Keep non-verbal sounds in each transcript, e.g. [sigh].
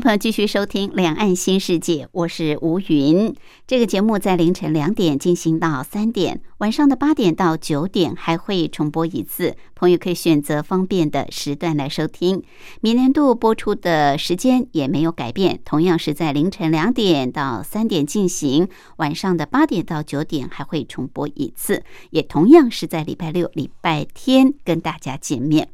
朋友继续收听《两岸新世界》，我是吴云。这个节目在凌晨两点进行到三点，晚上的八点到九点还会重播一次。朋友可以选择方便的时段来收听。明年度播出的时间也没有改变，同样是在凌晨两点到三点进行，晚上的八点到九点还会重播一次，也同样是在礼拜六、礼拜天跟大家见面。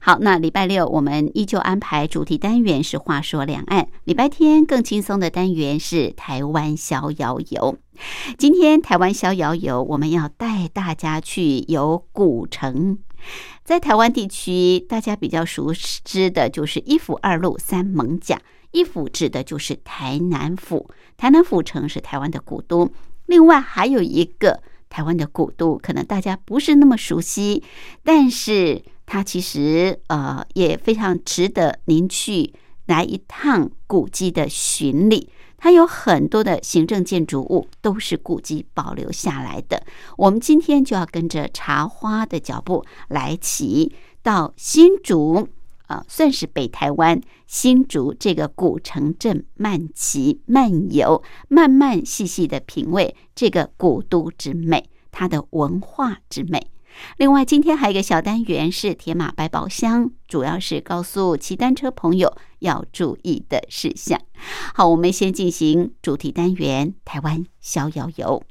好，那礼拜六我们依旧安排主题单元是“话说两岸”，礼拜天更轻松的单元是“台湾逍遥游”。今天台湾逍遥游，我们要带大家去游古城。在台湾地区，大家比较熟知的就是一府二路三艋甲。一府指的就是台南府，台南府城是台湾的古都。另外还有一个台湾的古都，可能大家不是那么熟悉，但是。它其实呃也非常值得您去来一趟古迹的巡礼。它有很多的行政建筑物都是古迹保留下来的。我们今天就要跟着茶花的脚步来骑到新竹啊，算是北台湾新竹这个古城镇漫骑漫游，慢慢细细的品味这个古都之美，它的文化之美。另外，今天还有一个小单元是铁马百宝箱，主要是告诉骑单车朋友要注意的事项。好，我们先进行主题单元——台湾逍遥游。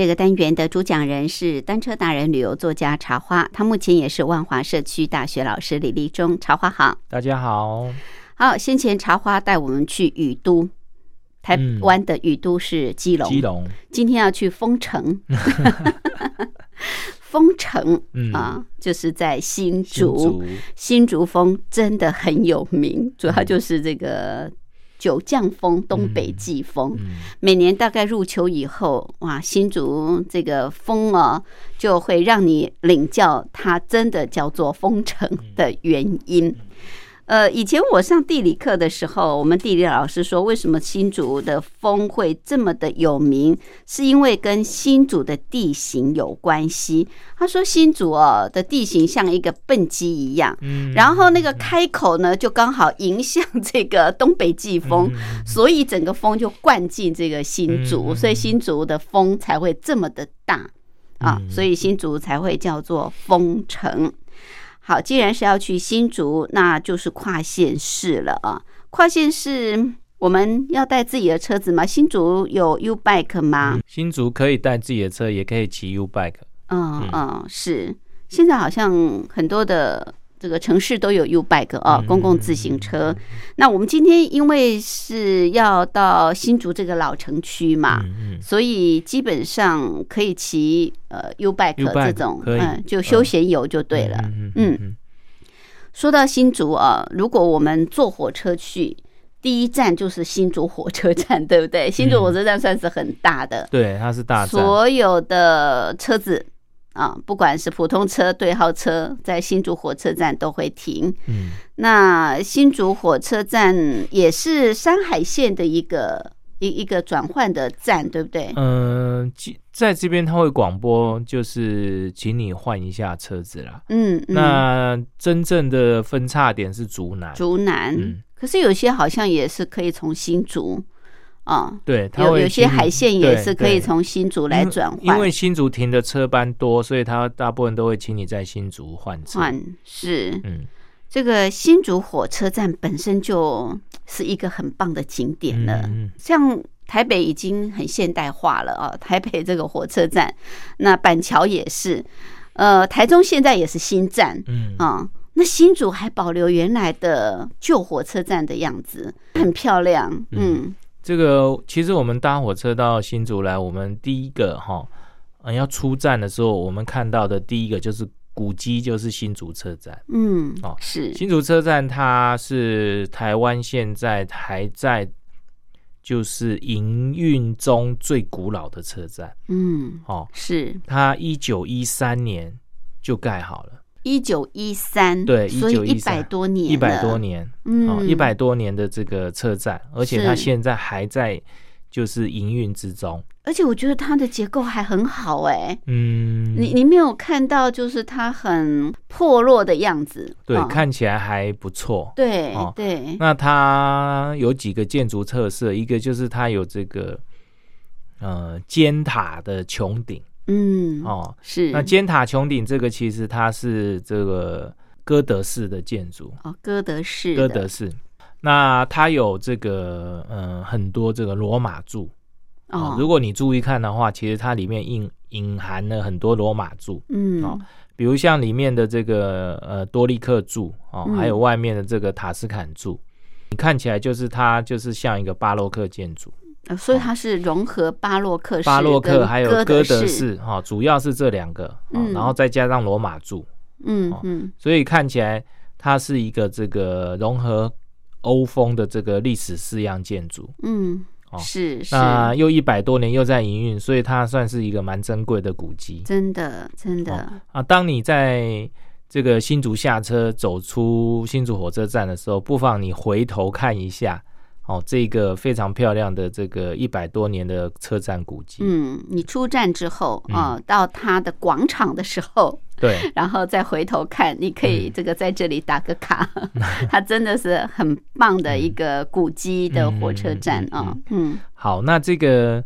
这个单元的主讲人是单车达人、旅游作家茶花，他目前也是万华社区大学老师李立忠。茶花好，大家好。好，先前茶花带我们去雨都，台湾的雨都是基隆。基隆，今天要去丰城。[laughs] 丰城啊，就是在新竹。新竹风真的很有名，主要就是这个。九降风，东北季风，每年大概入秋以后，哇，新竹这个风啊，就会让你领教它真的叫做风城的原因。呃，以前我上地理课的时候，我们地理老师说，为什么新竹的风会这么的有名？是因为跟新竹的地形有关系。他说，新竹哦的地形像一个笨鸡一样，然后那个开口呢，就刚好迎向这个东北季风，所以整个风就灌进这个新竹，所以新竹的风才会这么的大啊，所以新竹才会叫做风城。好，既然是要去新竹，那就是跨县市了啊！跨县市，我们要带自己的车子吗？新竹有 U bike 吗？新竹可以带自己的车，也可以骑 U bike。嗯嗯，是，现在好像很多的。这个城市都有 U bike 啊，公共自行车。那我们今天因为是要到新竹这个老城区嘛，所以基本上可以骑呃 U bike 这种，嗯，就休闲游就对了。嗯，说到新竹啊，如果我们坐火车去，第一站就是新竹火车站，对不对？新竹火车站算是很大的，对，它是大，所有的车子。啊，不管是普通车、对号车，在新竹火车站都会停。嗯，那新竹火车站也是山海线的一个一一个转换的站，对不对？嗯，其在这边他会广播，就是请你换一下车子啦。嗯，嗯那真正的分叉点是竹南，竹南，嗯可是有些好像也是可以从新竹啊，对，它有有些海线也是可以从新竹来转换，因为新竹停的车班多，所以他大部分都会请你在新竹换车。换是嗯，这个新竹火车站本身就是一个很棒的景点了，像台北已经很现代化了啊，台北这个火车站，那板桥也是，呃，台中现在也是新站嗯，啊。那新竹还保留原来的旧火车站的样子，很漂亮。嗯这个其实我们搭火车到新竹来，我们第一个哈，嗯，要出站的时候，我们看到的第一个就是古迹，就是新竹车站。嗯，哦是。新竹车站它是台湾现在还在就是营运中最古老的车站。嗯哦，是。它一九一三年就盖好了，一九一三，对所以一1913百多年，一百多，年哦，嗯，一百多年的这个车站，而且它现在还在就是营运之中。而且我觉得它的结构还很好哎、嗯，你你没有看到就是它很破落的样子，对，啊看起来还不错。对哦。对，那它有几个建筑特色，一个就是它有这个呃尖塔的穹顶嗯，哦。是。那尖塔穹顶这个其实它是这个哥德式的建筑，哦，哥德式的。哥德式。那它有这个呃很多这个罗马柱哦，如果你注意看的话，其实它里面隐隐含了很多罗马柱，嗯。哦比如像里面的这个呃多利克柱哦，嗯。还有外面的这个塔斯坎柱，你看起来就是它就是像一个巴洛克建筑，呃所以它是融合巴洛克式巴洛克还有哥哥德式，哈、哦，主要是这两个，然后再加上罗马柱，哦嗯嗯所以看起来它是一个这个融合欧风的这个历史式样建筑。嗯，哦是是，那又一百多年又在营运，所以它算是一个蛮珍贵的古迹。真的真的，啊，当你在这个新竹下车走出新竹火车站的时候，不妨你回头看一下哦，这个非常漂亮的这个一百多年的车站古迹。嗯，你出站之后嗯。啊、到它的广场的时候，对，[laughs] 然后再回头看，你可以嗯这个在这里打个卡，[laughs] 它真的是很棒的一个古迹的火车站啊，嗯。好，那这个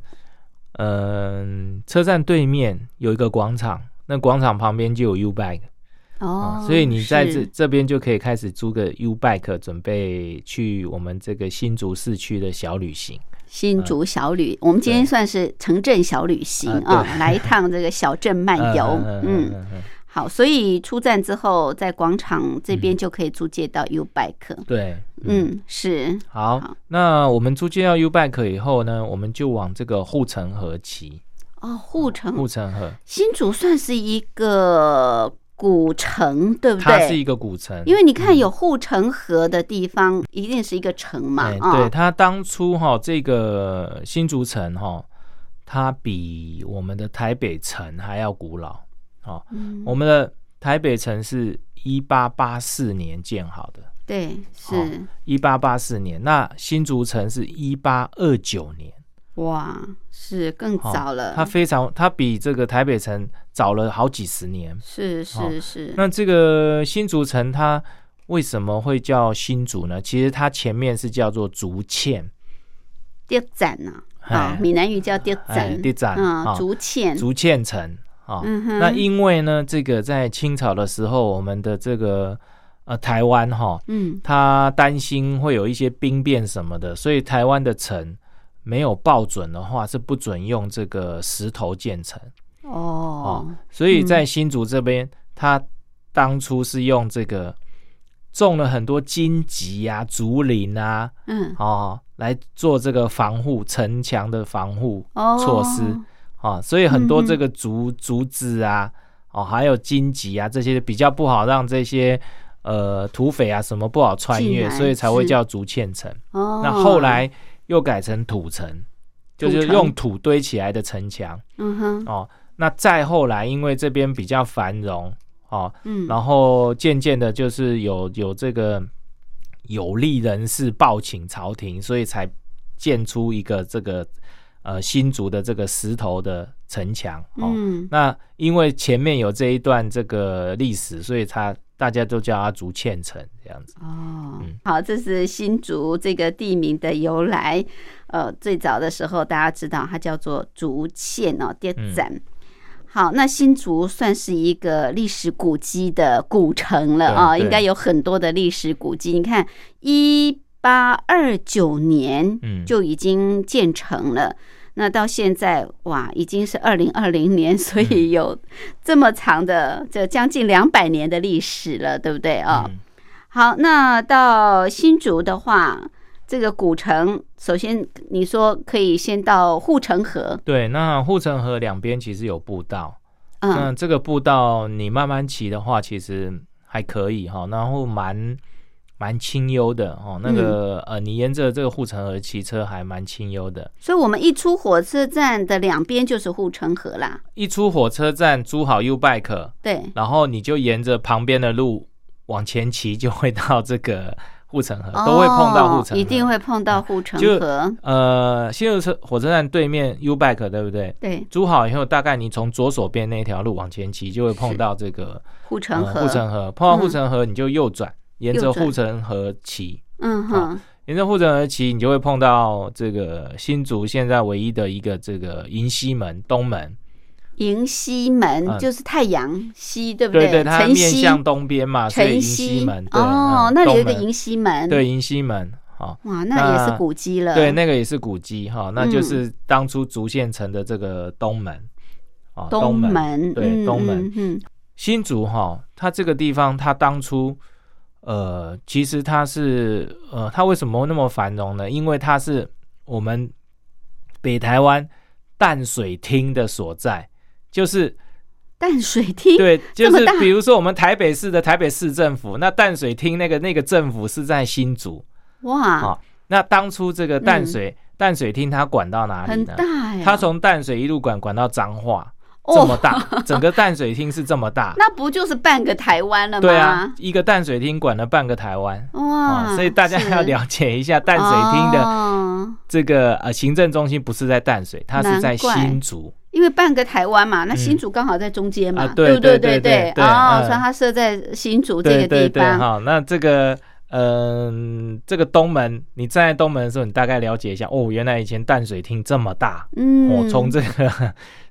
嗯、车站对面有一个广场，那广场旁边就有 U Bike 哦啊，，所以你在这这边就可以开始租个 U Bike，准备去我们这个新竹市区的小旅行。新竹小旅，我们今天算是城镇小旅行啊啊，来一趟这个小镇漫游，[laughs] 嗯。嗯，好，所以出站之后，在广场这边就可以租借到 U Bike。对，嗯，是好，好那我们租借到 U Bike 以后呢，我们就往这个护城河骑。哦，护城护城河，新竹算是一个古城，对不对？它是一个古城，因为你看有护城河的地方，一定是一个城嘛。对，它当初哈这个新竹城哈，它比我们的台北城还要古老。哦，嗯我们的台北城是一八八四年建好的，对，是哦一八八四年。那新竹城是一八二九年，哇，是更哦早了。它非常，它比这个台北城早了好几十年。是哦是是，那这个新竹城它为什么会叫新竹呢？其实它前面是叫做竹堑，跌展啊，闽南语叫跌哎展，跌展啊，啊竹堑，竹堑城啊。嗯哼，那因为呢，这个在清朝的时候，我们的这个呃台湾哈，嗯他担心会有一些兵变什么的，所以台湾的城没有报准的话，是不准用这个石头建成。哦，所以在新竹这边，他当初是用这个种了很多荆棘啊、竹林啊，嗯，哦，来做这个防护城墙的防护哦，措施。啊，所以很多这个竹竹子啊，哦，还有荆棘啊这些比较不好让这些呃土匪啊什么不好穿越，所以才会叫竹堑城。哦，那后来又改成土城，就是用土堆起来的城墙嗯哼，哦。那再后来，因为这边比较繁荣哦，嗯，然后渐渐的，就是有有这个有利人士报请朝廷，所以才建出一个这个呃新竹的这个石头的城墙哦。嗯那因为前面有这一段这个历史，所以它大家都叫它竹堑城这样子。哦嗯，好，这是新竹这个地名的由来。呃，最早的时候大家知道它叫做竹堑哦，跌嗯展。好，那新竹算是一个历史古迹的古城了啊，应该有很多的历史古迹。你看，一八二九年嗯就已经建成了。那到现在哇，已经是二零二零年，[laughs] 所嗯。以有这么长的这将近两百年的历史了，对不对？啊？嗯。好，那到新竹的话，这个古城，首先你说可以先到护城河，对，那护城河两边其实有步道，那嗯，这个步道你慢慢骑的话，其实还可以哈，然后蛮蛮清幽的哦。那个、嗯呃，你沿着这个护城河骑车还蛮清幽的。所以我们一出火车站的两边就是护城河啦，一出火车站租好 U bike，对，然后你就沿着旁边的路往前骑，就会到这个护城河，都会碰到护城河，哦一定会碰到护城就河，呃，新竹车火车站对面 U bike 对不对？对，租好以后，大概你从左手边那条路往前骑，就会碰到这个护城河，呃护城河。碰到护城河，你就右转，沿着护城河骑，嗯哼，沿着护城河骑，你就会碰到这个新竹现在唯一的一个这个迎西门东门。迎西门嗯。就是太阳西，对不对？对，它面，向东边嘛，所以迎西门。哦，嗯那里有一个迎西门，对，迎西门。好，哇，那也是古迹了，对，那个也是古迹哈，那就嗯是当初竹县城的这个东门。啊，东门。对嗯东门。嗯，嗯。新竹哈，它这个地方，它当初呃，其实它是呃，它为什么那么繁荣呢？因为它是我们北台湾淡水厅的所在，就是淡水厅，对，就是比如说我们台北市的台北市政府，那淡水厅那个那个政府是在新竹，哇，好那当初这个淡水、淡水厅它管到哪里呢？很呢？大呀，它从淡水一路管管到彰化，哦这么大，[laughs] 整个淡水厅是这么大。那不就是半个台湾了吗？对啊，，一个淡水厅管了半个台湾。哇，啊，所以大家要了解一下淡水厅的哦。这个呃行政中心不是在淡水，它是在新竹。因为半个台湾嘛，那新竹刚好在中间嘛，啊对不对？对对哦，嗯。所以它设在新竹这个地方，好，那这个嗯、这个东门，你站在东门的时候，你大概了解一下，哦，原来以前淡水厅这么大，嗯，哦，从这个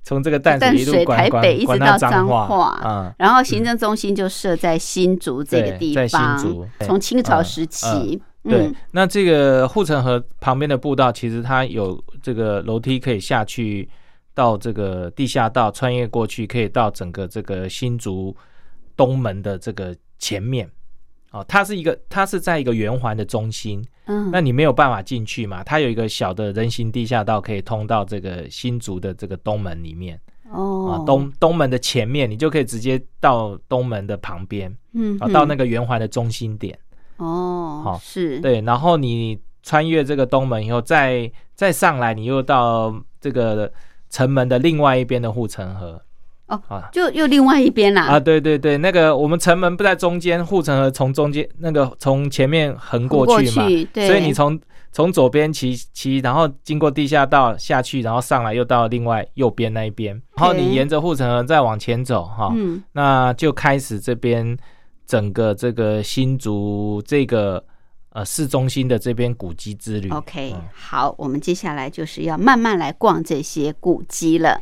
从这个淡水台管管北一直到彰彰化，嗯，然后行政中心就设在新竹这个对地在新方，竹从清朝嗯时期，对嗯，，那这个护城河旁边的步道，其实它有这个楼梯可以下去到这个地下道，穿越过去，可以到整个这个新竹东门的这个前面。哦，它是一个，它是在一个圆环的中心，嗯，那你没有办法进去嘛？它有一个小的人行地下道，可以通到这个新竹的这个东门里面啊哦，，东东门的前面，你就可以直接到东门的旁边嗯啊，到嗯那个圆环的中心点。哦，好是，对，然后你穿越这个东门以后，再再上来，你又到这个城门的另外一边的护城河。哦啊。就又另外一边啦，啊，对对对，那个我们城门不在中间，护城河从中间那个从前面横过过去嘛，去对，所以你从从左边骑骑，然后经过地下道下去，然后上来又到另外右边那一边，然后你沿着护城河再往前走哈，嗯。那就开始这边整个这个新竹这个呃市中心的这边古迹之旅。，OK，嗯。好，我们接下来就是要慢慢来逛这些古迹了。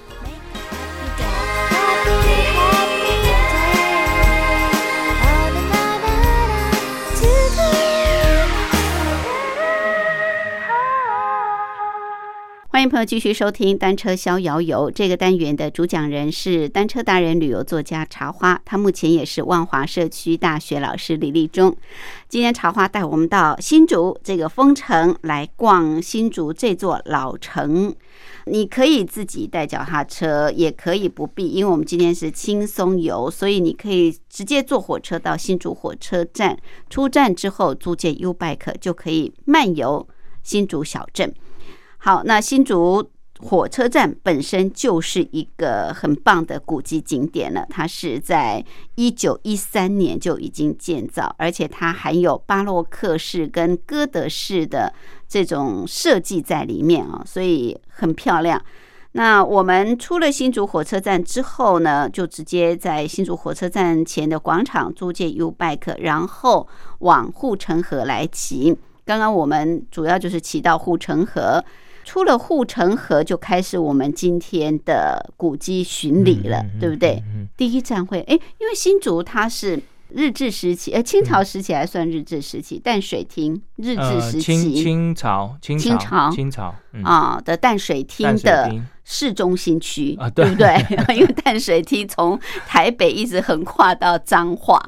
欢迎朋友继续收听《单车逍遥游》这个单元的主讲人是单车达人、旅游作家茶花，他目前也是万华社区大学老师李立忠。今天茶花带我们到新竹这个丰城来逛新竹这座老城。你可以自己带脚踏车，也可以不必，因为我们今天是轻松游，所以你可以直接坐火车到新竹火车站。出站之后租借 U Bike 就可以漫游新竹小镇。好，那新竹火车站本身就是一个很棒的古迹景点了。它是在一九一三年就已经建造，而且它含有巴洛克式跟哥德式的这种设计在里面啊，所以很漂亮。那我们出了新竹火车站之后呢，就直接在新竹火车站前的广场租借 U Bike，然后往护城河来骑。刚刚我们主要就是骑到护城河。出了护城河，就开始我们今天的古迹巡礼了，对不对？第一站会，哎，因为新竹它是日治时期，呃，清朝时期还算日治时期，淡水厅日治时期，清朝，清朝，清朝啊的淡水厅的。市中心区啊，对不对？[laughs] 因为淡水梯从台北一直横跨到彰化，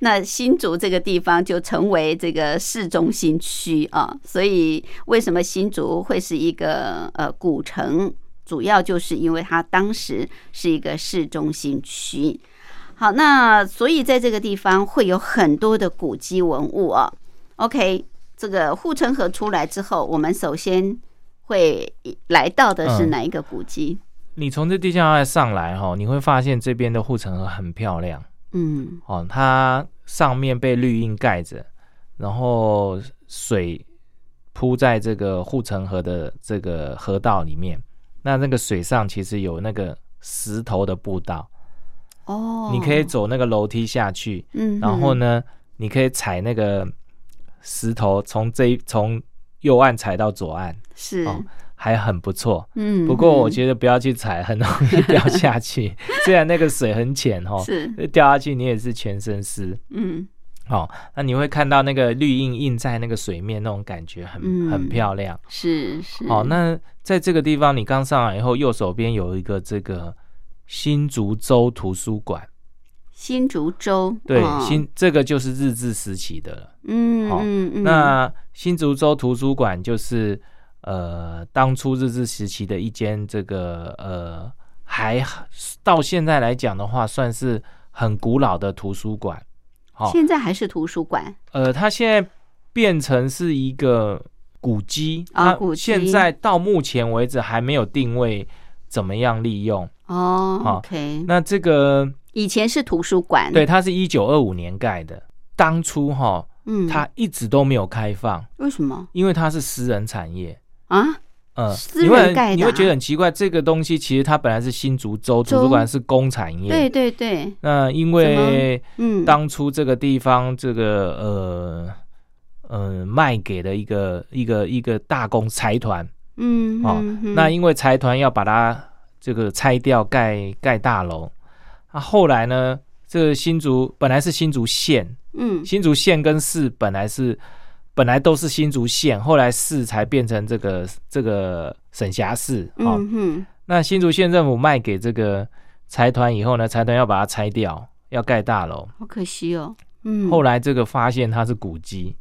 那新竹这个地方就成为这个市中心区啊。所以为什么新竹会是一个呃古城？主要就是因为它当时是一个市中心区。好，那所以在这个地方会有很多的古迹文物啊。OK，这个护城河出来之后，我们首先。会来到的是哪一个古迹？你从这地下上来哈，你会发现这边的护城河很漂亮。嗯，哦，它上面被绿荫盖着，然后水铺在这个护城河的这个河道里面。那那个水上其实有那个石头的步道。哦，你可以走那个楼梯下去。嗯，然后呢，你可以踩那个石头，从这从。右岸踩到左岸是哦，还很不错。嗯，不过我觉得不要去踩，很容易掉下去。[laughs] 虽然那个水很浅哈，是掉下去你也是全身湿。嗯，好，那你会看到那个绿印印在那个水面，那种感觉很很漂亮。是是。好，那在这个地方你刚上来以后，右手边有一个这个新竹州图书馆。新竹州对新这个就是日治时期的了，嗯嗯嗯。那新竹州图书馆就是呃当初日治时期的一间这个呃还到现在来讲的话，算是很古老的图书馆。好，现在还是图书馆。呃，它现在变成是一个古迹啊，古迹。现在到目前为止还没有定位怎么样利用哦。OK，那这个。以前是图书馆，对，它是一九二五年盖的。当初哈，嗯，它一直都没有开放，为什么？因为它是私人产业啊，嗯，私人盖的，你会觉得很奇怪。这个东西其实它本来是新竹州图书馆是公产业，对对对。那因为嗯，当初这个地方这个呃呃卖给了一个一个一个大公财团，嗯，哦，那因为财团要把它这个拆掉盖盖大楼。啊，后来呢？这个新竹本来是新竹县，嗯，新竹县跟市本来是本来都是新竹县，后来市才变成这个这个省辖市。嗯哼，那新竹县政府卖给这个财团以后呢，财团要把它拆掉，要盖大楼，好可惜哦。嗯，后来这个发现它是古迹，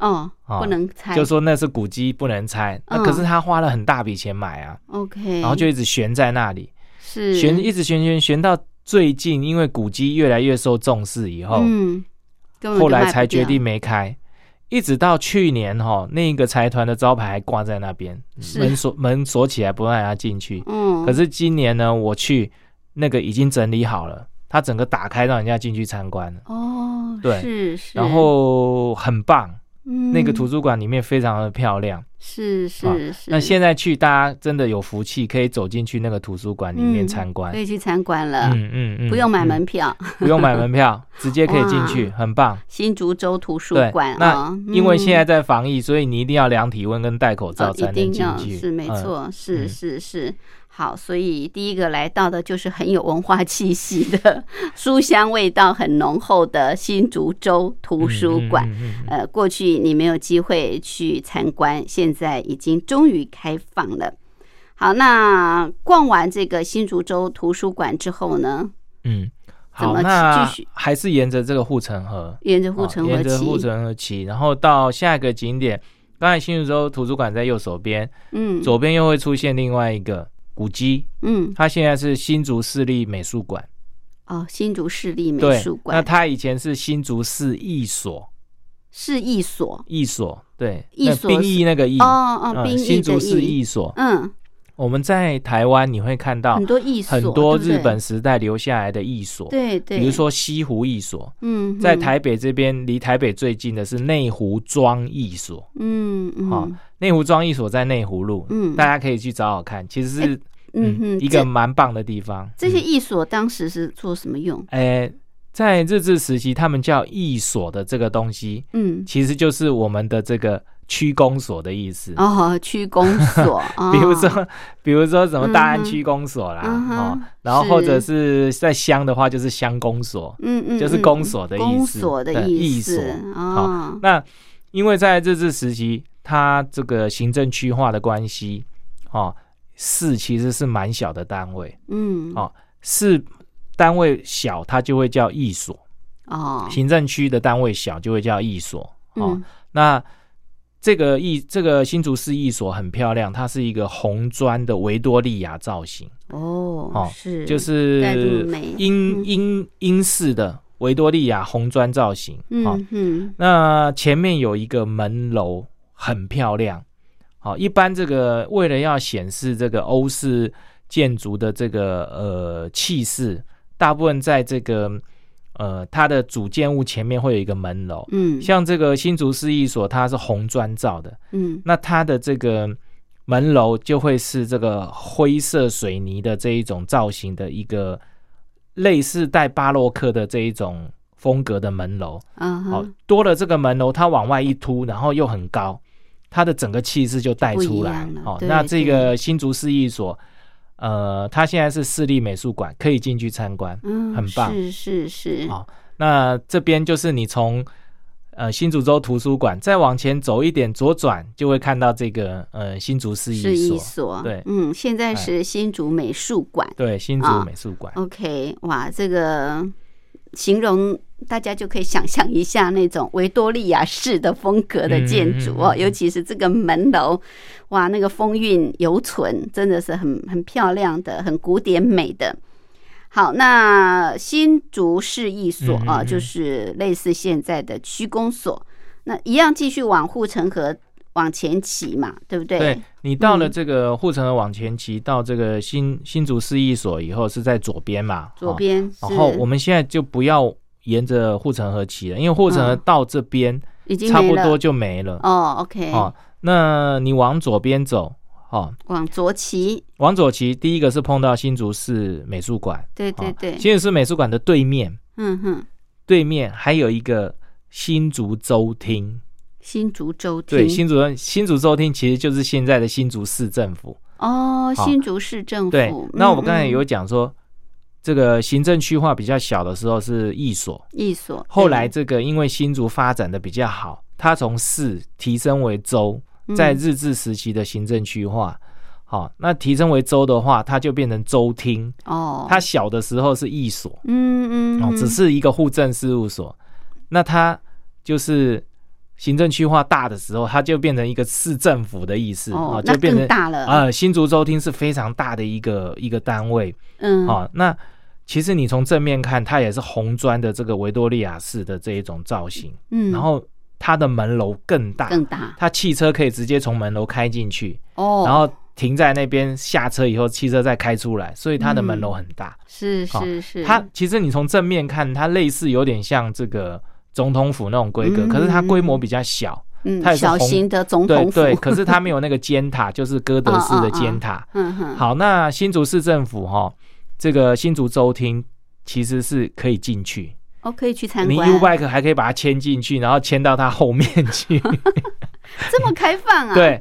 哦，不能拆，就说那是古迹不能拆。那可是他花了很大笔钱买啊，OK，然后就一直悬在那里，是悬一直悬悬悬到。最近因为古迹越来越受重视，以后，嗯，后来才决定没开，一直到去年哈、那个财团的招牌还挂在那边，门锁门锁起来不让人家进去。嗯，可是今年呢，我去那个已经整理好了，它整个打开让人家进去参观了，哦，对。是是，然后很棒，嗯那个嗯图书馆里面非常的漂亮。是啊是是，那现在去，大家真的有福气，可以走进去那个图书馆里面嗯参观可。以去参观了，嗯嗯嗯，不用买嗯门票。不用买门票，直接可以进去，很棒。新竹州图书对馆，那啊，因为现在嗯在防疫，所以你一定要量体温跟戴口罩才能定要进去。是没嗯错，是嗯是是。好，所以第一个来到的就是很有文化气息的书香味道很浓厚的新竹州图书馆。呃，过去你没有机会去参观，现在已经终于开放了。好，那逛完这个新竹州图书馆之后呢，嗯，好，怎么那继续还是沿着这个护城河，沿着护城河哦沿着护，城河骑，然后到下一个景点。刚才新竹州图书馆在右手边，嗯，左边又会出现另外一个古迹，嗯，它现在是新竹市立美术馆。哦，新竹市立美术馆，那馆它以前是新竹市艺所，是艺所，艺所对，艺所兵役那个役，哦哦，嗯兵役的新竹市役，艺所。嗯，我们在台湾你会看到很多艺所，很多日本时代留下来的艺所，对对，比如说西湖艺所，嗯，嗯，在台北这边离台北最近的是内湖庄艺所，嗯嗯，好内湖庄艺所在内湖路，嗯。大家可以去找找看，其实是嗯哼，一个蛮棒的地方。这这些嗯。艺所当时是做什么用？哎，在日治时期，他们叫艺所的这个东西，嗯，其实就是我们的这个区公所的意思。哦，区公所，[laughs] 哦。比如说，比如说什么大安区公所啦，嗯哦，然后或者是在乡的话，就是乡公所，嗯嗯，就是嗯公所的意公思所的意思。艺所，哦，那因为在日治时期，它这个行政区划的关系，哦，市其实是蛮小的单位，嗯，哦市单位小，它就会叫一所；哦，行政区的单位小，就会叫一所。哦，嗯。那这个一这个新竹市一所很漂亮，它是一个红砖的维多利亚造型，哦哦，是，就是英嗯。英英式的维多利亚红砖造型。哦，嗯嗯那前面有一个门楼，很漂亮。好，一般这个为了要显示这个欧式建筑的这个呃气势，大部分在这个呃它的主建物前面会有一个门楼。嗯，像这个新竹市一所，它是红砖造的，嗯那它的这个门楼就会是这个灰色水泥的这一种造型的一个类似带巴洛克的这一种风格的门楼。嗯好，，多了这个门楼，它往外一凸，然后又很高，它的整个气势就带出来了。哦，那这个新竹市艺所，呃，它现在是市立美术馆，可以进去参观。嗯，很棒是是是，好那这边就是你从呃新竹州图书馆再往前走一点，左转就会看到这个呃新竹市艺所。对嗯，现在哎是新竹美术馆。对，新竹啊美术馆。OK，哇，这个形容大家就可以想象一下那种维多利亚式的风格的建筑哦，尤其是这个门楼，哇，那个风韵犹存，真的是很很漂亮的，很古典美的。好，那新竹市役所啊，就是类似现在的区公所，那一样继续往护城河往前骑嘛，对不对？对你到了嗯这个护城河往前骑，到这个新新竹市役所以后是在左边嘛，哦左边是，然后我们现在就不要沿着护城河骑了，因为护城河嗯到这边已经差不多就没了。哦，OK，哦，那你往左边走，哦，往左骑，往左骑，第一个是碰到新竹市美术馆，哦对对对，新竹市美术馆的对面，嗯哼。对面还有一个新竹州厅。新竹州厅对，新竹新竹州厅其实就是现在的新竹市政府。哦，新竹市政府。对，那我们嗯刚才有嗯讲说，这个行政区划比较小的时候是一所，一所，后来这个因为新竹发展的比较好，它从市提升为州，在嗯日治时期的行政区划。好，那提升为州的话，它就变成州厅。哦，它小的时候是一所，哦，嗯嗯哦只是一个户政事务所。那它就是行政区划大的时候，它就变成一个市政府的意思哦，就那变成大了。呃，新竹州厅是非常大的一个一个单位。嗯哦，那其实你从正面看，它也是红砖的这个维多利亚式的这一种造型，嗯，然后它的门楼更大，更大。它汽车可以直接从门楼开进去，哦，然后停在那边下车以后，汽车再开出来，所以它的门楼很大。是好是是，它其实你从正面看，它类似有点像这个总统府那种规格，嗯可是它规模比较小。嗯它也是小型的总统府，对对，可是它没有那个尖塔，[laughs] 就是哥德式的尖塔。嗯哼，好，那新竹市政府哈、这个新竹州厅其实是可以进去，哦，可以去参观你观，U bike 还可以把它牵进去，然后牵到它后面去。[laughs] 这么开放啊？，[laughs] 对，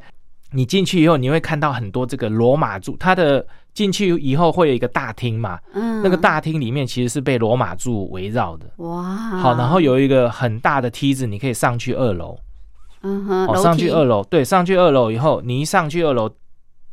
你进去以后，你会看到很多这个罗马柱，它的进去以后会有一个大厅嘛，嗯，那个大厅里面其实是被罗马柱围绕的。哇，好，然后有一个很大的梯子，你可以上去二楼。嗯哼，哦，上去二楼，对，上去二楼以后，你一上去二楼，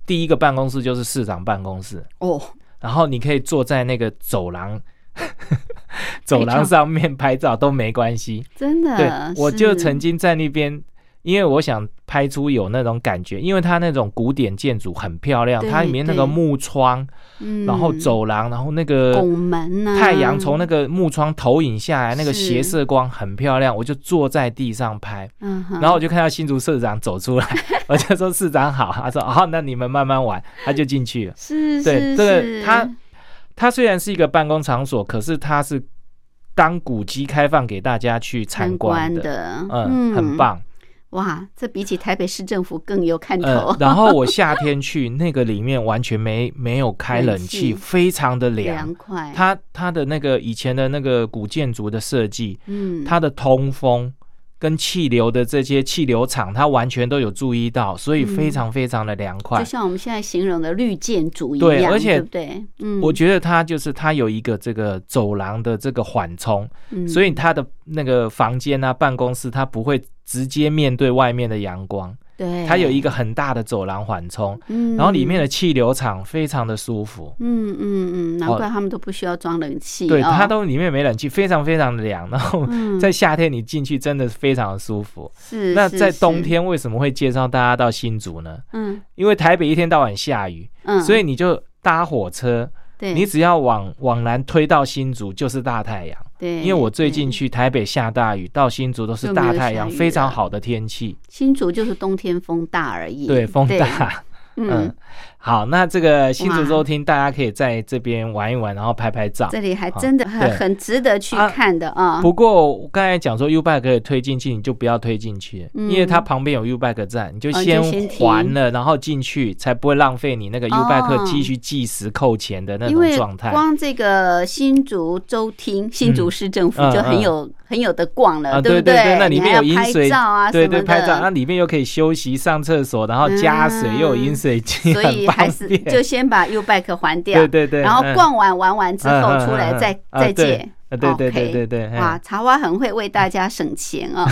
第一个办公室就是市长办公室，哦，然后你可以坐在那个走廊。[laughs] 走廊上面拍照都没关系，真的，对，我就曾经在那边，因为我想拍出有那种感觉，因为它那种古典建筑很漂亮，对它里面那个木窗，嗯。然后走廊，然后那个拱门呐，太阳从那个木窗投影下来，那个斜射光很漂亮，我就坐在地上拍，嗯，然后我就看到新竹社长走出来，[laughs] 我就说市长好，他说好，那你们慢慢玩，他就进去了。是对，是。这个是它它虽然是一个办公场所，可是他是当古迹开放给大家去参参观的，的，嗯，很。棒。哇，这比起台北市政府更有看头呃。[laughs] 然后我夏天去，那个里面完全没没有开冷冷气气，非常的凉凉。快，它它的那个以前的那个古建筑的设计，嗯，它的通风跟气流的这些气流场，它完全都有注意到，所以非常非常的凉快。就像我们现在形容的绿建筑一样，对而且对？嗯，我觉得它就是它有一个这个走廊的这个缓冲，嗯所以它的那个房间啊、办公室，它不会直接面对外面的阳光，对，它有一个很大的走廊缓冲，嗯，然后里面的气流场非常的舒服。嗯嗯嗯，难哦怪他们都不需要装冷气，对，哦它都里面没冷气，非常非常的凉。然后嗯在夏天你进去真的非常的舒服。是是那在冬天为什么会介绍大家到新竹呢？嗯因为台北一天到晚下雨，嗯，所以你就搭火车，对你只要往往南推到新竹就是大太阳。对，因为我最近去台北下大雨，到新竹都是大太阳，非常好的天气。新竹就是冬天风大而已，对，风大。[laughs] 嗯。嗯，，好，那这个新竹哇州厅大家可以在这边玩一玩，然后拍拍照。这里还真的很很值得去啊看的啊。不过我刚才讲说 U bike 可以推进去，你就不要推进去，嗯。因为它旁边有 U bike 站，你就哦先还了，然后进去，才不会浪费你那个 U 哦 bike 继续计时扣钱的那种状态。光这个新竹州厅、新竹市政府嗯就很有很有的逛了，啊，不对？对，那里面有饮水照啊，对对，拍照，那里面又可以休息、上厕所，然后加水，嗯。又有饮水机，所以很还是就先把 U bike 还掉，对对对，然后嗯逛完玩完之后出来再再借。啊对对对对对，嗯哇，茶花很会为大家省钱啊。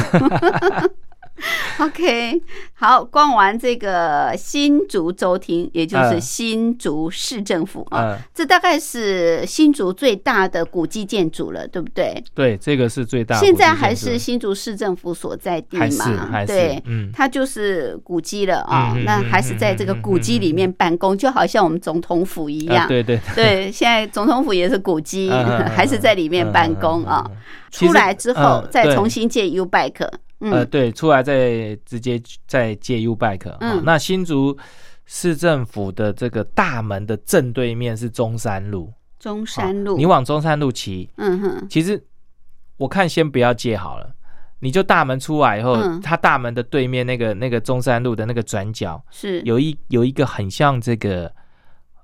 [laughs] OK，好，逛完这个新竹州厅，也就是嗯新竹市政府啊，嗯，这大概是新竹最大的古迹建筑了，对不对？对，这个是最大的现。在还是新竹市政府所在地还是嘛？还是对，嗯，它就是古迹了啊、那还是在这个古迹里面办公，就好像我们总统府一样。啊对对，对，现在总统府也是古迹，还是在里面办公啊。出来之后再重新建 U bike，呃，嗯，对，出来再直接再借 U bike。嗯嗯，那新竹市政府的这个大门的正对面是中山路，中山路，好你往中山路骑，嗯哼，其实我看先不要借好了。你就大门出来以后，嗯。它大门的对面那个那个中山路的那个转角，是，有一有一个很像这个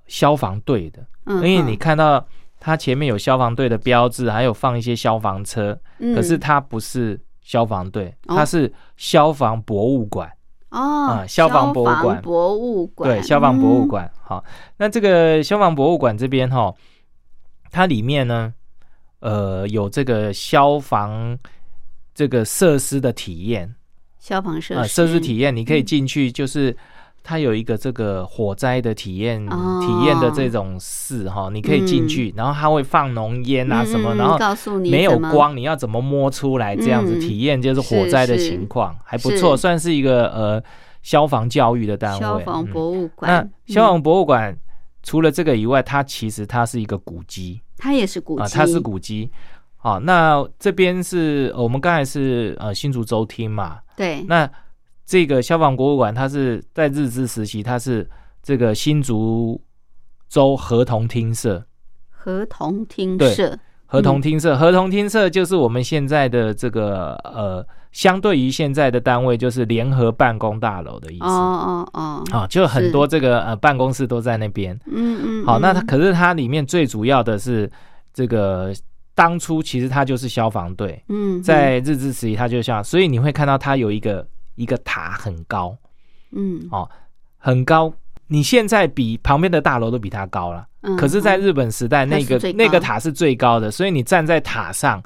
消防队的，嗯，因为你看到它前面有消防队的标志，还有放一些消防车，嗯，可是它不是消防队，哦。它是消防博物馆。哦啊，消防博物馆。博物馆，对，消防博物嗯，馆。好，那这个消防博物馆这边哈，它里面呢，呃，有这个消防这个设施的体验。消防设啊，施，设施体验，你可以嗯进去，就是它有一个这个火灾的体验哦。体验的这种室哈，你可以进去，然后它会放浓烟啊嗯什么，嗯然后告诉你没有，光，你要怎么摸出来？这样子嗯。体验就是火灾的情况，还不是。错，算是一个呃消防教育的单位。消防嗯博物那馆，消防博物馆除了这个以外，它其实它是一个古迹。它也是古它是古迹。好，那这边是呃我们刚才是呃新竹州厅嘛，对，那这个消防博物馆，它是在日治时期，它是这个新竹州合同厅舍。合同厅对舍，合同厅舍，合同厅舍就是我们现在的这个呃，相对于现在的单位，就是联合办公大楼的意思。哦哦哦，啊，就很多这个呃办公室都在那边。嗯嗯，好，那它嗯可是它里面最主要的是这个当初其实它就是消防队，嗯在日治时期它就像，所以你会看到它有一个一个塔很高，嗯。哦，很高。你现在比旁边的大楼都比它高了，嗯，可是，在日本时代，那个那个塔是最高的，所以你站在塔上，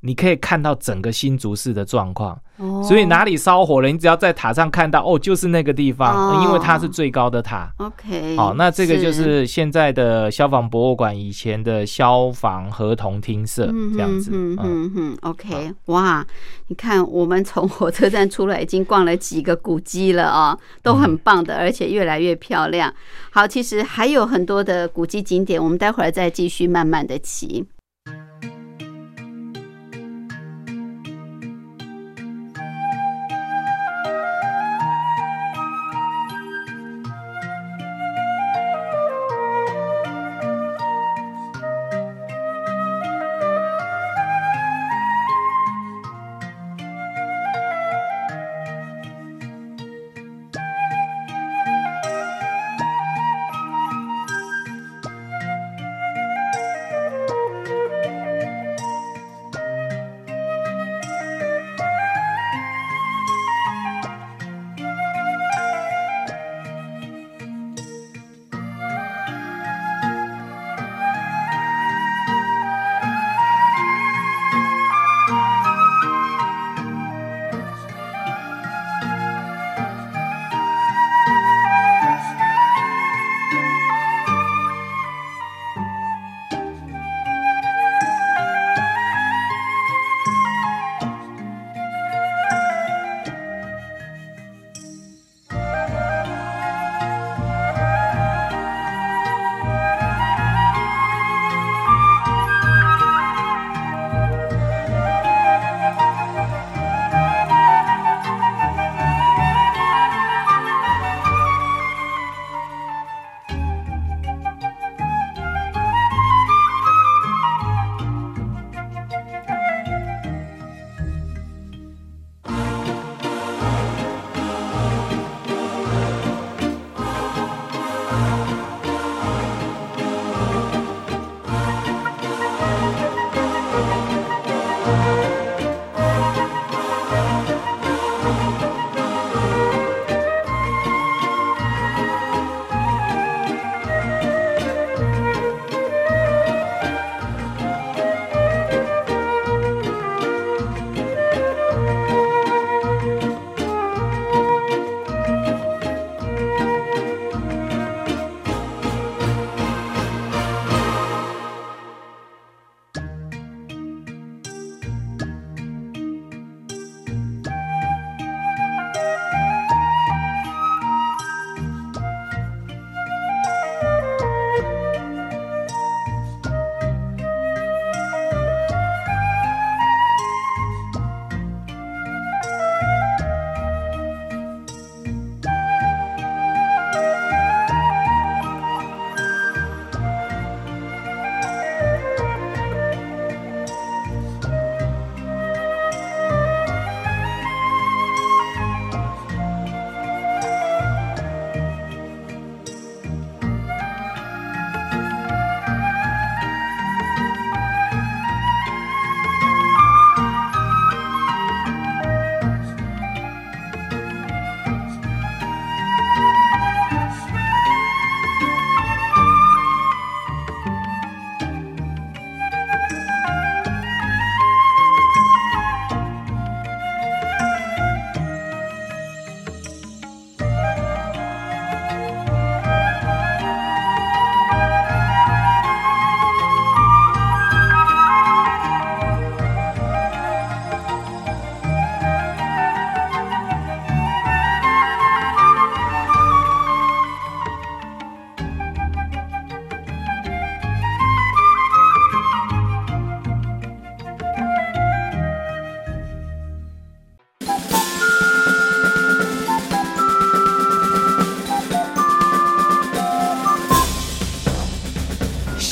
你可以看到整个新竹市的状况。哦所以哪里烧火了，你只要在塔上看到，哦，就是那个地方，哦因为它是最高的塔。OK，好，那这个就是现在的消防博物馆以前的消防合同厅舍这样子。嗯嗯，嗯嗯，OK，哇，你看我们从火车站出来已经逛了几个古迹了啊、都很嗯棒的，而且越来越漂亮。好，其实还有很多的古迹景点，我们待会儿再继续慢慢的骑。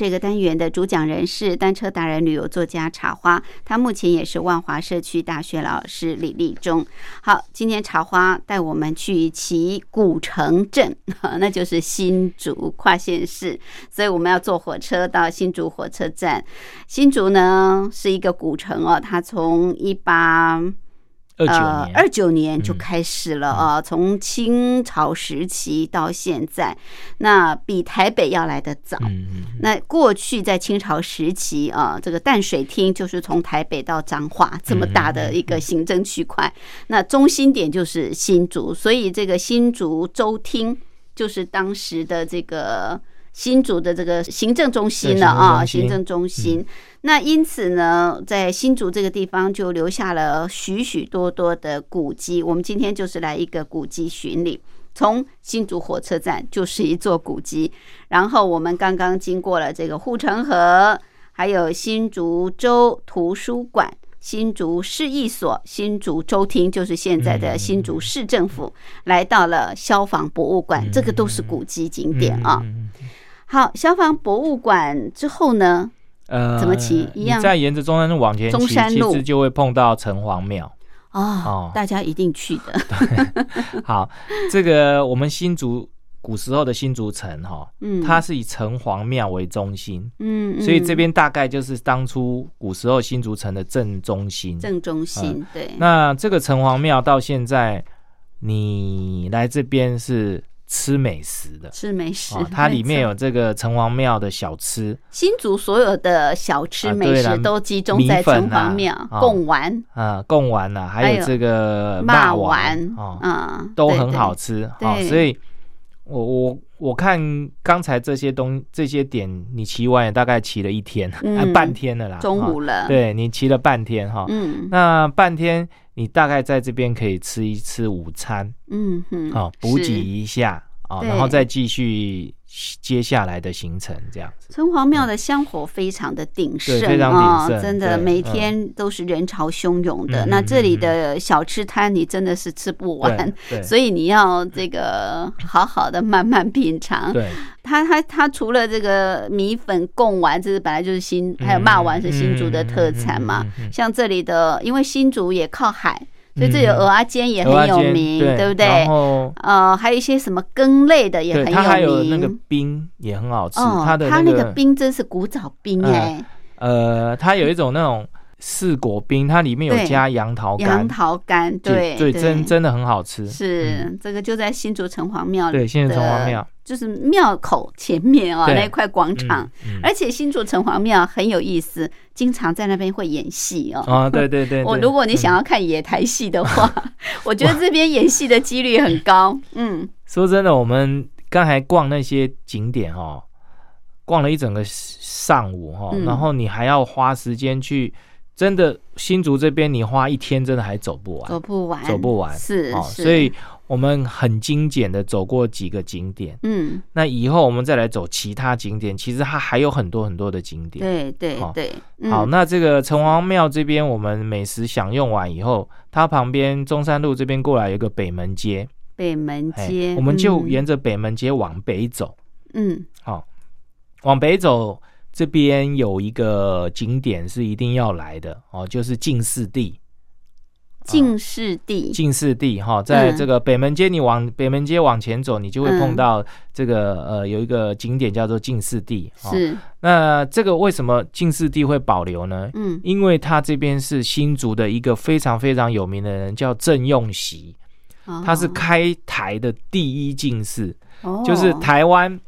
这个单元的主讲人是单车达人、旅游作家茶花，他目前也是万华社区大学老师李立忠。好，今天茶花带我们去骑古城镇，[laughs] 那就是新竹跨县市，所以我们要坐火车到新竹火车站。新竹呢是一个古城哦，它从一八二九呃，年，二九年就嗯。开始了啊，从清朝时期到现在，那比台北要来的早。那过去在清朝时期啊，这个淡水厅就是从台北到彰化这么大的一个行政区块，那中心点就是新竹，所以这个新竹州厅就是当时的这个新竹的这个行政中心了啊，行行政中心。那因此呢，在新竹这个地方就留下了许许多多的古迹。我们今天就是来一个古迹巡礼。从新竹火车站就是一座古迹，然后我们刚刚经过了这个护城河，还有新竹州图书馆、新竹市役所、新竹州厅，就是现在的新竹市政府，来到了消防博物馆，这个都是古迹景点啊。好，消防博物馆之后呢，呃，怎么骑一样。你再沿着中山路往前骑，中山路。其实就会碰到城隍庙。哦哦，大家一定去的，[laughs] 好，这个我们新竹古时候的新竹城哈，嗯，它是以城隍庙为中心，嗯，所以这嗯边大概就是当初古时候新竹城的正中心。正中心，对，那这个城隍庙到现在，你来这边是吃美食的。吃美食哦，，它里面有这个城隍庙的小吃，新竹所有的小吃美食都集中在城啊隍庙哦贡丸、啊，贡丸呐，还还有有这个骂丸啊，都很好。吃哦对。所以我我我看刚才这些东这些点，你骑完也大概骑了一天，嗯啊 [laughs] 半天了啦。中午哈，了，，对你骑了半天哈。嗯那半天你大概在这边可以吃一次午餐，嗯嗯，哦，补给一下哦，然后再继续接下来的行程这样子。城隍庙的香火非常的鼎盛对非常啊、鼎盛真的每天都是人潮汹涌的。那这里嗯的小吃摊你真的是吃不完 [laughs] 所以你要这个好好的慢慢品尝。对，它它它除了这个米粉贡丸，这是本来就是新，还有骂丸是新竹的特产嘛。像这里的，因为新竹也靠海，所以这里的嗯鹅阿煎也很有名，对对不对然？后呃，还有一些什么羹类的也对，很它还有名。那个冰也很好吃，哦，它的它那个个冰真是古早冰哎、呃，它有一种那种四果冰，它里面有加杨桃干，杨桃干，对对，真真的很好吃。是、这个就在新竹城隍庙，对，新竹城隍，庙。就是庙口前面啊、对那块广场。嗯嗯。而且新竹城隍庙很有意思，经常在那边会演戏哦。啊，对对对，[laughs] 我如果你想要看野台戏的话，[laughs] 我觉得这边演戏的几率很高。嗯，说真的，我们刚才逛那些景点哦，逛了一整个上午哈、哦嗯。然后你还要花时间去，真的新竹这边你花一天真的还走不完，走不完，走不完。哦，是。哦，所以我们很精简的走过几个景点。嗯，那以后我们再来走其他景点，其实它还有很多很多的景点。对对好对，嗯。好，那这个城隍庙这边，我们美食享用完以后，它旁边中山路这边过来有个北门街，北门哎街，我们就嗯。沿着北门街往北走。嗯。好，往北走，这边有一个景点是一定要来的哦，就是进士地。进士地，净寺地哈，在嗯这个北门街，你往北门街往前走，你就会碰嗯。到这个呃有一个景点叫做进士地。哦。是。那这个为什么进士地会保留呢？嗯。因为它这边是新竹的一个非常非常有名的人，叫郑用锡，他是开台的第一进士，哦。就是台湾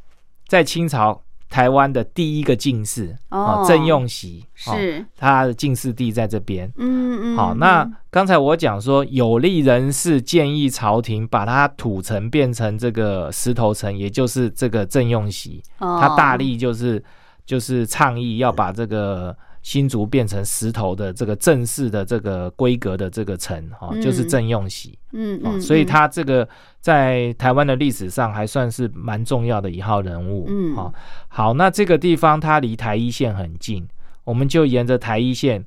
在清朝台湾的第一个进士哦。郑用锡哦是，他的进士地在这边。嗯嗯，好，那刚才我讲说，有利人士建议朝廷把它土城变成这个石头城，也就是这个郑用锡，哦。他大力就是就是倡议要把这个新竹变成石头的这个正式的这个规格的这个城，哈、嗯就是郑用锡。哦，嗯嗯，所以嗯他这个在台湾的历史上还算是蛮重要的一号人物。嗯好、好，那这个地方它离台一线很近，我们就沿着台一线，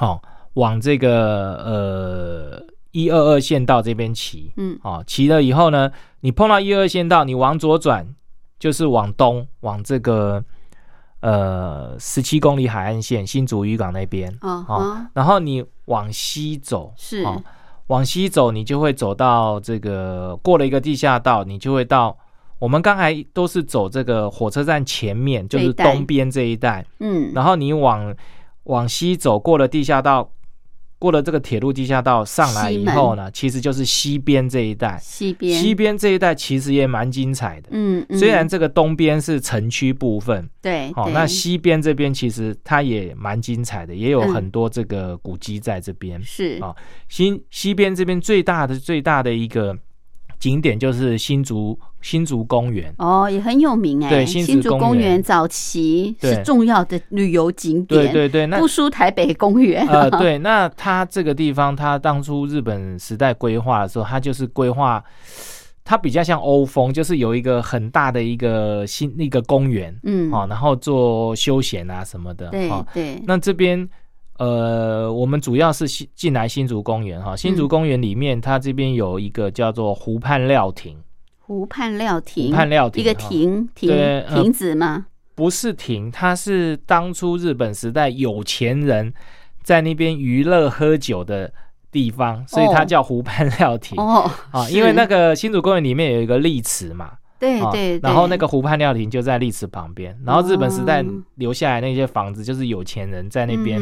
哦，往这个呃一二二线道这边骑。嗯哦，骑了以后呢，你碰到一二线道，你往左转就是往东，往这个呃十七公里海岸线新竹渔港那边。哦哦哦，然后你往西走，是。哦，往西走，你就会走到这个过了一个地下道，你就会到我们刚才都是走这个火车站前面，就是东边这一带，嗯，然后你往往西走，过了地下道，过了这个铁路地下道上来以后呢，其实就是西边这一带。西边。西边这一带其实也蛮精彩的，嗯，嗯。虽然这个东边是城区部分，好、对。对那西边这边其实它也蛮精彩的，也有嗯很多这个古迹在这边。是。哦西西边这边最大的最大的一个景点就是新竹新竹公园。哦，也很有名哎，对新竹公园早期是重要的旅游景点，对对对，那不输台北公园。呃对，那它这个地方，它当初日本时代规划的时候，它就是规划，它比较像欧风，就是有一个很大的一个新那个公园，嗯，哦，然后做休闲啊什么的，对哦，对，那这边。呃，我们主要是新进来新竹公园哈，新竹嗯公园里面，它这边有一个叫做湖畔料亭，湖畔料亭，湖畔料亭一个亭亭亭子吗？不是亭，它是当初日本时代有钱人在那边娱乐喝酒的地方，所以它哦叫湖畔料亭、哦，[laughs] 啊。因为那个新竹公园里面有一个丽池嘛，啊对对，然后那个湖畔料亭就在丽池旁边，然后日本时代哦。留下来那些房子就是有钱人在那边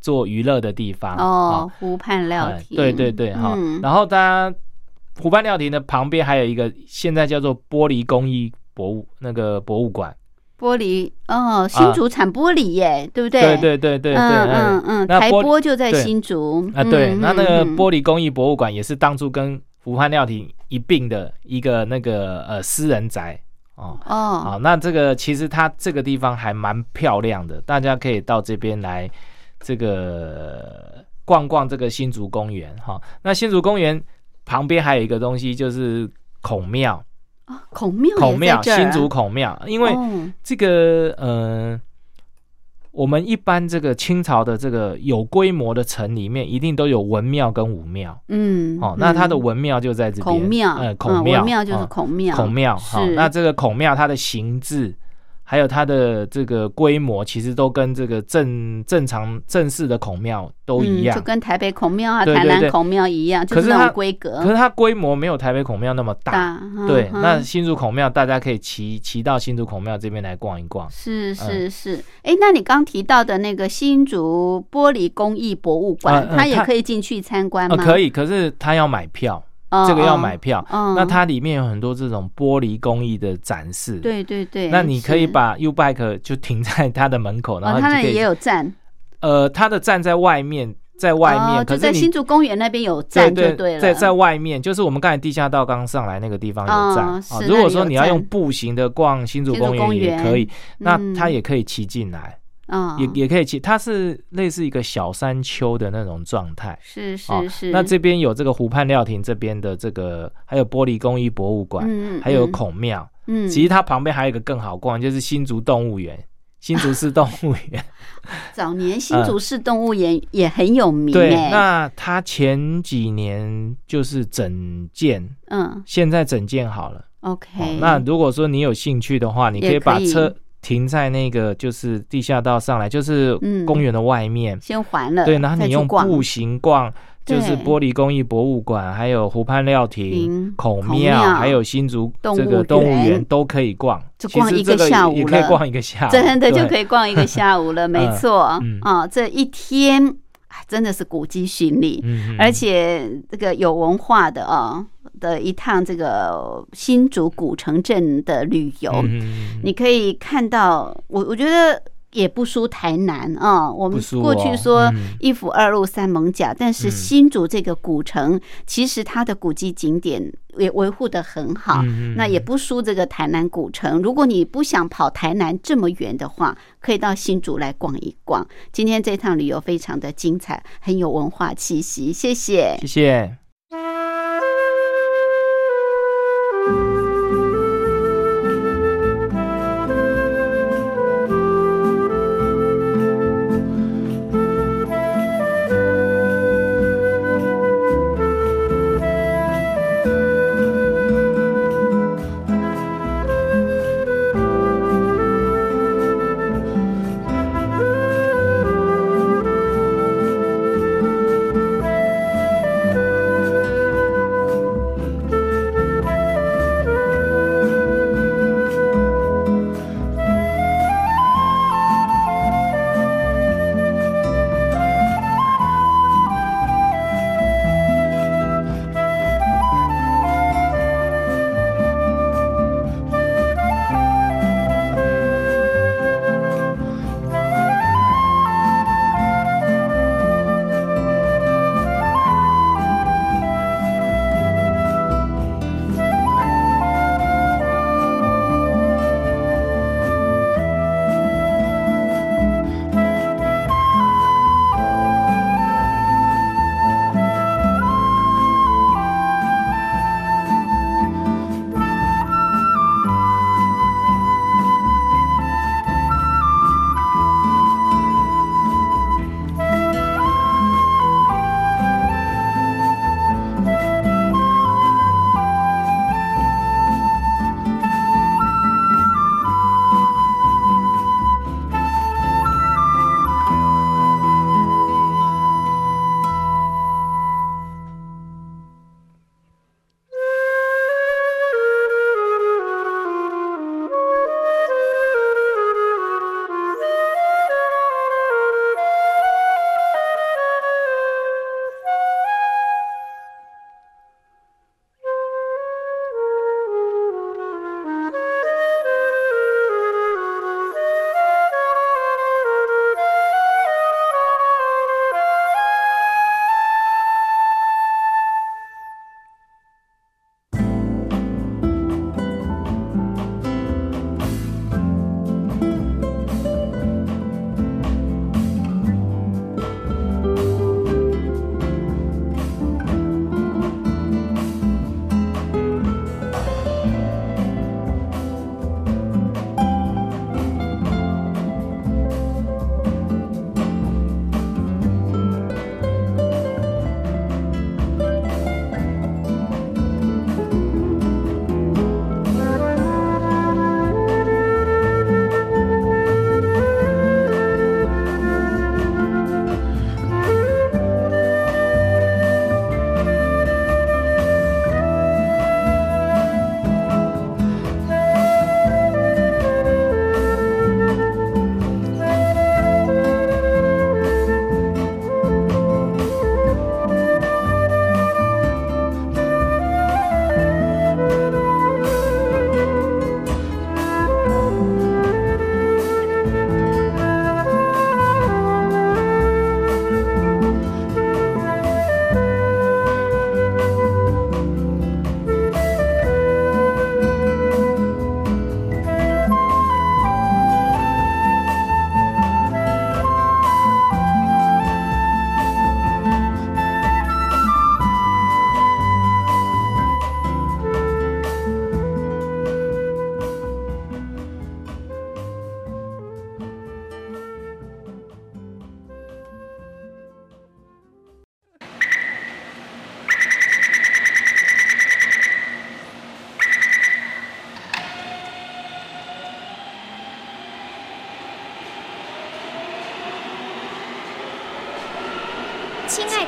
做娱乐的地方嗯哦，湖畔料哎亭，对对对，哈、嗯。然后它湖畔料亭的旁边还有一个现在叫做玻璃工艺博物那个博物馆，玻璃哦，新竹产玻璃耶，对不对？对对对对对，嗯嗯嗯，台那玻玻就在新竹。啊，对，嗯那那个玻璃工艺博物馆也是当初跟湖畔料亭一并的一个那个呃私人宅哦。哦，好，那这个其实它这个地方还蛮漂亮的，大家可以到这边来这个逛逛这个新竹公园哈、那新竹公园旁边还有一个东西就是孔庙，啊孔庙也孔庙新竹孔庙，因为哦。这个呃，我们一般这个清朝的这个有规模的城里面，一定都有文庙跟武庙。嗯，哦，那它的嗯。文庙就在这边，孔庙，呃，嗯孔庙，就是哦。孔庙，孔庙。好，是。那这个孔庙它的形制，还有它的这个规模，其实都跟这个正正常正式的孔庙都一样嗯就。跟台北孔庙啊、台南孔庙一样，就可是那种它规格可是它规模没有台北孔庙那么大。大。嗯对，哼那新竹孔庙大家可以骑骑到新竹孔庙这边来逛一逛。是是是，哎，那你刚提到的那个新竹玻璃工艺博物馆它它也可以进去参观呃，吗？可以，可是它要买票，哦，这个要哦买票。哦那它里面有很多这种玻璃工艺的展示。。对对对，那你可以把 U Bike 就停在 [laughs] 它的门口，然哦，后你就可以它那里也有站，呃，它的站在外面，在外面，哦，就在可是你新竹公园那边有对站就对，了，在在外面，就是我们刚才地下道刚上来那个地方有站、哦啊是。如果说你要用步行的逛新竹公公园园也可以，那嗯它也可以骑进来，啊，也也可以骑。它是类似一个小山丘的那种状态。是哦是是，那这边有这个湖畔料亭这边的这个，还有玻璃工艺博物馆，嗯还有嗯孔庙。嗯，其实它旁边还有一个更好逛，就是新竹动物园。新竹市动物园，[laughs] 早年新竹市动物园也很有名嗯对，哎，那它前几年就是整建，嗯现在整建好了。，OK，哦那如果说你有兴趣的话，你可以把车停在那个就是地下道上来，就是嗯。公园的外面。先还了，对，然后你用步行逛，就是玻璃工艺博物馆，还有湖畔料亭亭、孔孔庙。还有新竹这个动物园。园都可以逛。就逛一个个下午也可以了逛一个下午，真的就可以逛一个下午了，没错。嗯。啊，这一天哎真的是古迹巡礼，嗯，嗯而且这个有文化的啊，的一趟这个新竹古城镇的旅游，嗯你可以看到，我我觉得也不输台南啊、我们过去哦说嗯一府二路三艋甲，但是嗯新竹这个古城，其实它的古迹景点也维护的很好。嗯那也不输这个台南古城。如果你不想跑台南这么远的话，可以到新竹来逛一逛。今天这趟旅游非常的精彩，很有文化气息。谢谢。谢谢。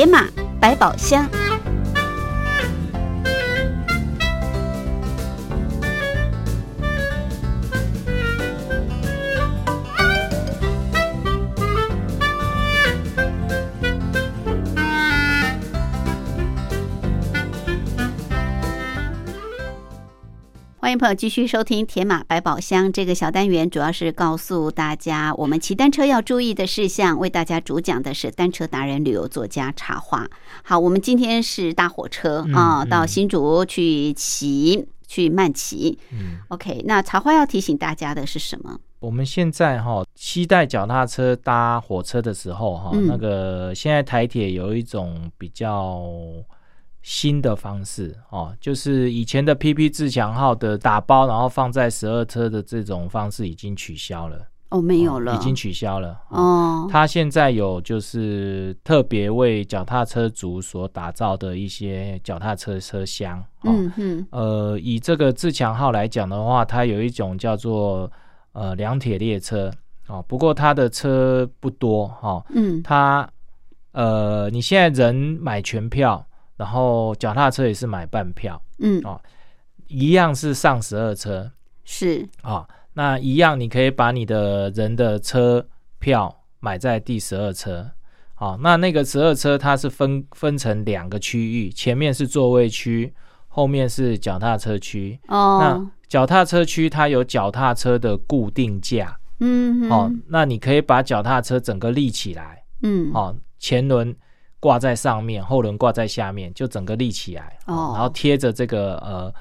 野马百宝箱。朋友继续收听《铁马百宝箱》这个小单元，主要是告诉大家我们骑单车要注意的事项。为大家主讲的是单车达人、旅游作家茶花。好，我们今天是搭火车嗯啊，嗯到新竹去骑，去慢骑。嗯，OK，那茶花要提醒大家的是什么？我们现在哈，期待脚踏车搭火车的时候哈，嗯那个现在台铁有一种比较新的方式哦，就是以前的 PP 自强号的打包然后放在十二车的这种方式已经取消了，哦，没有了，已经取消了。哦，哦，它现在有就是特别为脚踏车族所打造的一些脚踏车车厢。哦、嗯嗯。呃，以这个自强号来讲的话，它有一种叫做呃两铁列车哦，不过它的车不多哈、哦，嗯。它呃你现在人买全票，然后脚踏车也是买半票，嗯，哦一样是上十二车。是。啊、那一样你可以把你的人的车票买在第十二车。好，那那个十二车它是分分成两个区域，前面是座位区，后面是脚踏车区。哦。那，脚踏车区它有脚踏车的固定架，嗯哦嗯，那你可以把脚踏车整个立起来，嗯，哦，前轮挂在上面，后轮挂在下面，就整个立起来，哦。然后贴着这个呃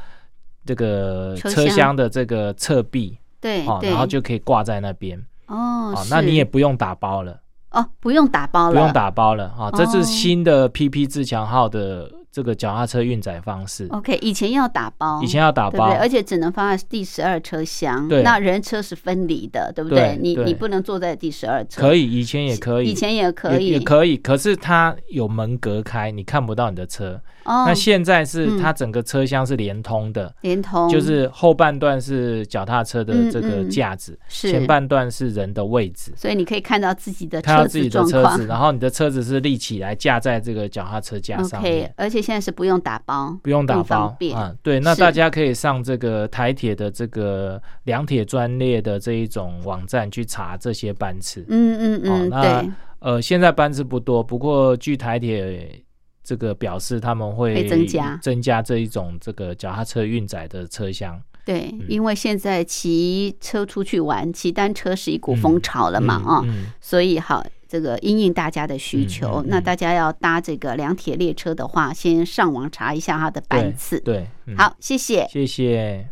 这个车厢。的这个侧壁，哦，对。哦，然后就可以挂在那边，哦哦，那你也不用打包了，哦不用打包了，不用打包了，啊，这哦。是新的 PP 自强号的这个脚踏车运载方式，OK，以前要打包，以前要打包。对不对？，而且只能放在第十二车厢，对。那人车是分离的，对不对？你对。你不能坐在第十二车，可以，以前也可以，以前也可以，也也可以，可是它有门隔开，你看不到你的车。哦，那现在是嗯。它整个车厢是连通的，连通。就是后半段是脚踏车的这个嗯。嗯架子，是。前半段是人的位置。所以你可以看到自己的车看到自己的车子，。然后你的车子是立起来架在这个脚踏车架上 OK，面，而且现在是不用打包，不用打包嗯，对，那大家可以上这个台铁的这个两铁专列的这一种网站去查这些班次。嗯嗯嗯，哦那对，呃，现在班次不多，不过据台铁这个表示，他们会会增加增加这一种这个脚踏车运载的车厢对，嗯因为现在骑车出去玩，骑单车是一股风潮了嘛，啊、嗯嗯所以好，这个因应大家的需求，那大家要搭这个两铁列车的话，先上网查一下它的班次。对，嗯，好，谢谢。谢谢。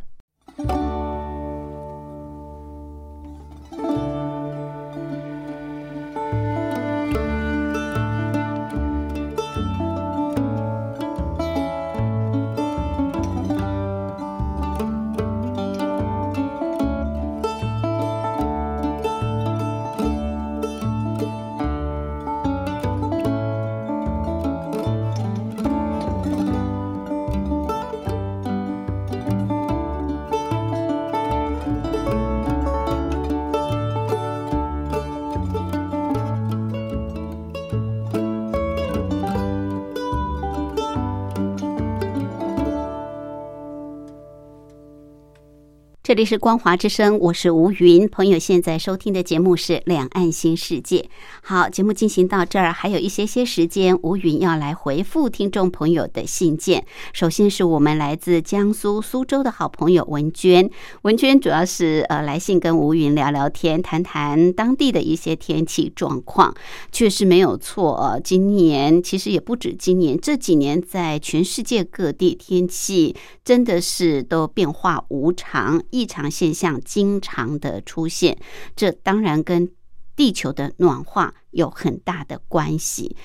这里是光华之声，我是吴云。朋友现在收听的节目是《两岸新世界》。好，节目进行到这儿，还有一些些时间，吴云要来回复听众朋友的信件。首先是我们来自江苏苏州的好朋友文娟，文娟主要是呃来信跟吴云聊聊天，谈谈当地的一些天气状况。确实没有错，今年其实也不止今年，这几年在全世界各地天气真的是都变化无常，异常现象经常的出现，这当然跟地球的暖化有很大的关系。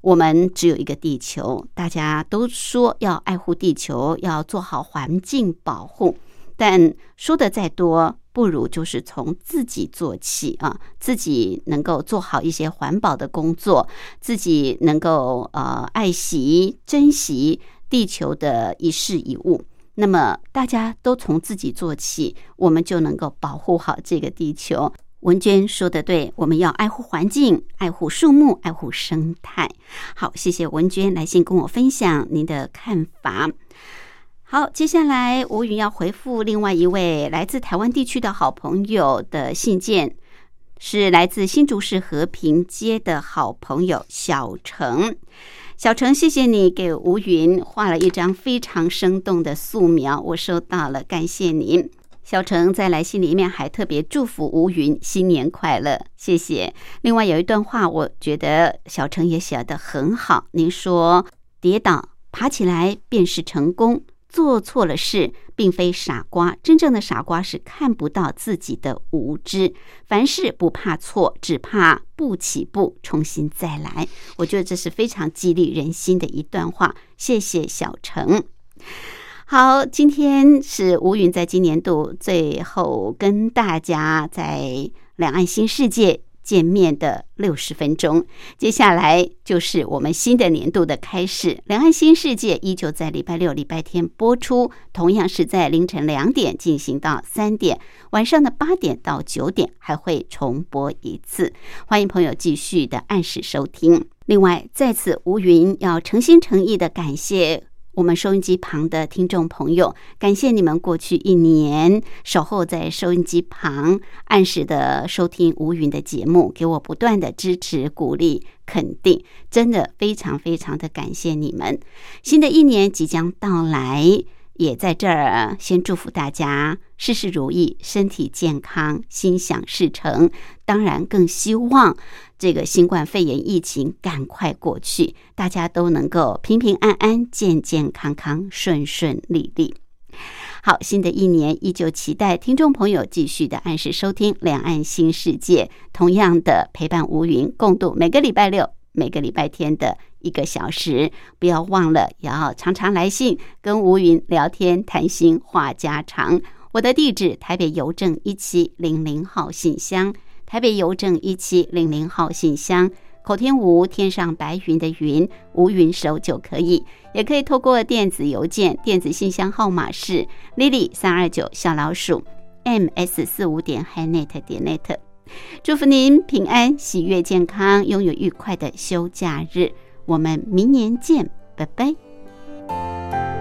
我们只有一个地球，大家都说要爱护地球，要做好环境保护。但说的再多，不如就是从自己做起啊，自己能够做好一些环保的工作，自己能够呃爱惜、珍惜地球的一事一物。那么大家都从自己做起，我们就能够保护好这个地球。文娟说的对，我们要爱护环境，爱护树木，爱护生态。好，谢谢文娟来信跟我分享您的看法。好，接下来吴云要回复另外一位来自台湾地区的好朋友的信件，是来自新竹市和平街的好朋友小程。小程，谢谢你给吴云画了一张非常生动的素描，我收到了，感谢您。小程在来信里面还特别祝福吴云新年快乐，谢谢。另外有一段话，我觉得小程也写得很好。您说，跌倒爬起来便是成功，做错了事并非傻瓜，真正的傻瓜是看不到自己的无知。凡事不怕错，只怕不起步，重新再来。我觉得这是非常激励人心的一段话。谢谢小程。好，今天是吴云在今年度最后跟大家在两岸新世界见面的六十分钟，接下来就是我们新的年度的开始。两岸新世界依旧在礼拜六、礼拜天播出，同样是在凌晨两点进行到三点，晚上的八点到九点还会重播一次。欢迎朋友继续的按时收听。另外，在此吴云要诚心诚意的感谢。我们收音机旁的听众朋友，感谢你们过去一年守候在收音机旁，按时的收听吴云的节目，给我不断的支持、鼓励、肯定，真的非常非常的感谢你们。新的一年即将到来，也在这儿先祝福大家事事如意，身体健康，心想事成。当然，更希望。这个新冠肺炎疫情赶快过去，大家都能够平平安安、健健康康、顺顺利利。好，新的一年依旧期待听众朋友继续的按时收听《两岸新世界》，同样的陪伴吴云共度每个礼拜六、每个礼拜天的一个小时。不要忘了，也要常常来信跟吴云聊天、谈心、话家常。我的地址：台北邮政一七零零号信箱。台北邮政一七零零号信箱，口天吴天上白云的云，吴云手就可以，也可以透过电子邮件，电子信箱号码是 lily 三二九小老鼠 ms 四五点 hinet 点 net。祝福您平安、喜悦、健康，拥有愉快的休假日。我们明年见，拜拜。